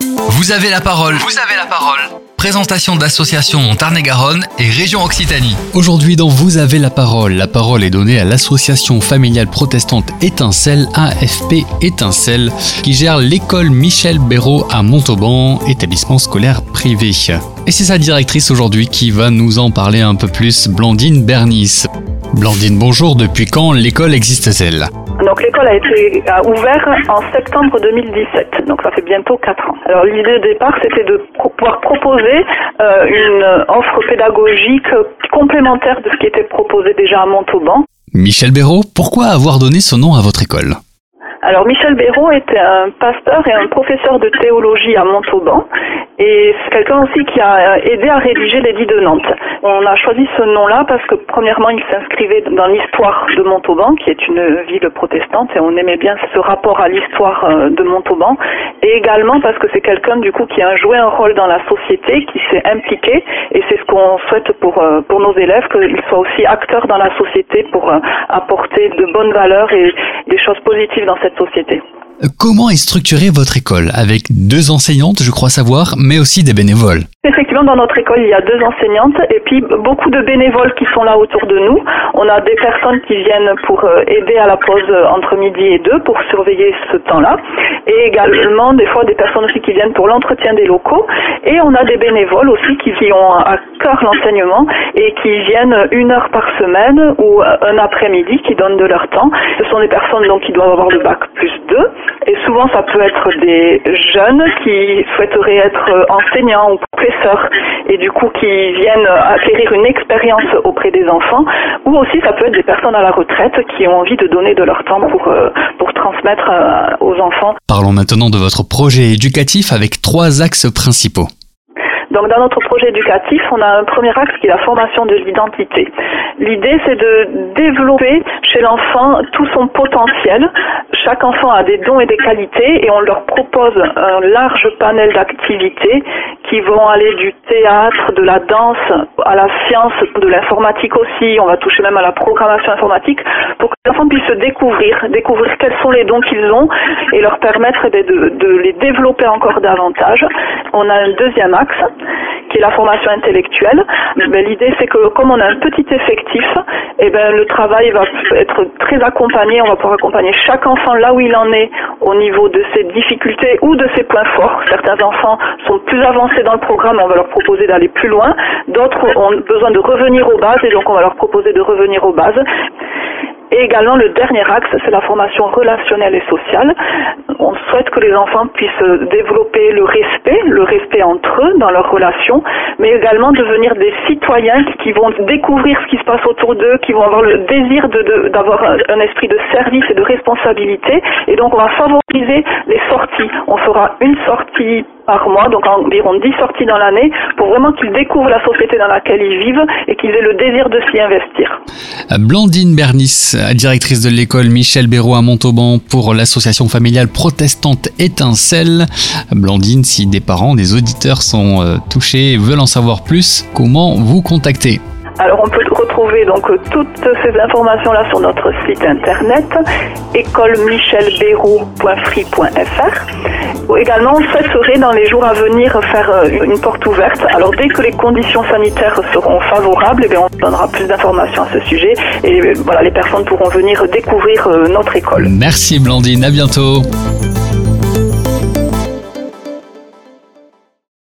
Vous avez la parole. Vous avez la parole. Présentation d'associations en Tarn-et-Garonne et région Occitanie. Aujourd'hui dans Vous avez la parole, la parole est donnée à l'association familiale protestante Étincelle, AFP Étincelle, qui gère l'école Michel Béraud à Montauban, établissement scolaire privé. Et c'est sa directrice aujourd'hui qui va nous en parler un peu plus, Blandine Bernice. Blandine, bonjour, depuis quand l'école existe-t-elle? Donc l'école a été ouverte en septembre 2017, donc ça fait bientôt 4 ans. Alors l'idée de départ, c'était de pouvoir proposer euh, une offre pédagogique complémentaire de ce qui était proposé déjà à Montauban. Michel Béraud, pourquoi avoir donné son nom à votre école? Alors Michel Béraud était un pasteur et un professeur de théologie à Montauban. Et c'est quelqu'un aussi qui a aidé à rédiger l'édit de Nantes. On a choisi ce nom-là parce que premièrement il s'inscrivait dans l'histoire de Montauban qui est une ville protestante et on aimait bien ce rapport à l'histoire euh, de Montauban. Et également parce que c'est quelqu'un du coup qui a joué un rôle dans la société, qui s'est impliqué. Et c'est ce qu'on souhaite pour, euh, pour nos élèves, qu'ils soient aussi acteurs dans la société pour euh, apporter de bonnes valeurs et des choses positives dans cette Comment est structurée votre école? Avec deux enseignantes, je crois savoir, mais aussi des bénévoles. Effectivement, dans notre école, il y a deux enseignantes et puis beaucoup de bénévoles qui sont là autour de nous. On a des personnes qui viennent pour euh, aider à la pause entre midi et deux pour surveiller ce temps-là. Et également, des fois, des personnes aussi qui viennent pour l'entretien des locaux. Et on a des bénévoles aussi qui, ont à cœur l'enseignement et qui viennent une heure par semaine ou un après-midi qui donnent de leur temps. Ce sont des personnes donc qui doivent avoir le bac plus deux et souvent, ça peut être des jeunes qui souhaiteraient être enseignants ou professeurs et du coup qui viennent acquérir une expérience auprès des enfants. Ou aussi, ça peut être des personnes à la retraite qui ont envie de donner de leur temps pour, euh, pour transmettre euh, aux enfants. Parlons maintenant de votre projet éducatif avec trois axes principaux. Donc dans notre projet éducatif, on a un premier axe qui est la formation de l'identité. L'idée, c'est de développer chez l'enfant tout son potentiel. Chaque enfant a des dons et des qualités et on leur propose un large panel d'activités qui vont aller du théâtre, de la danse, à la science, de l'informatique aussi. On va toucher même à la programmation informatique pour que les enfants puissent se découvrir, découvrir quels sont les dons qu'ils ont et leur permettre de, de les développer encore davantage. On a un deuxième axe la formation intellectuelle. Mais l'idée, c'est que comme on a un petit effectif, eh ben, le travail va être très accompagné. On va pouvoir accompagner chaque enfant là où il en est au niveau de ses difficultés ou de ses points forts. Certains enfants sont plus avancés dans le programme, on va leur proposer d'aller plus loin. D'autres ont besoin de revenir aux bases et donc on va leur proposer de revenir aux bases. Et également, le dernier axe, c'est la formation relationnelle et sociale. On souhaite que les enfants puissent développer le respect, le respect entre eux dans leurs relations, mais également devenir des citoyens qui, vont découvrir ce qui se passe autour d'eux, qui vont avoir le désir d'avoir un, esprit de service et de responsabilité. Et donc, on va favoriser les sorties. On fera une sortie par mois, donc environ 10 sorties dans l'année, pour vraiment qu'ils découvrent la société dans laquelle ils vivent et qu'ils aient le désir de s'y investir. Blandine Bernice, directrice de l'école Michel Béraud à Montauban pour l'association familiale protestante Étincelle. Blandine, si des parents, des auditeurs sont euh, touchés et veulent en savoir plus, comment vous contacter? Retrouver donc toutes ces informations là sur notre site internet écolemichelbéraud.free.fr. Également, on souhaiterait dans les jours à venir faire euh, une porte ouverte. Alors dès que les conditions sanitaires seront favorables, eh on donnera plus d'informations à ce sujet et voilà, les personnes pourront venir découvrir euh, notre école. Merci Blandine, à bientôt.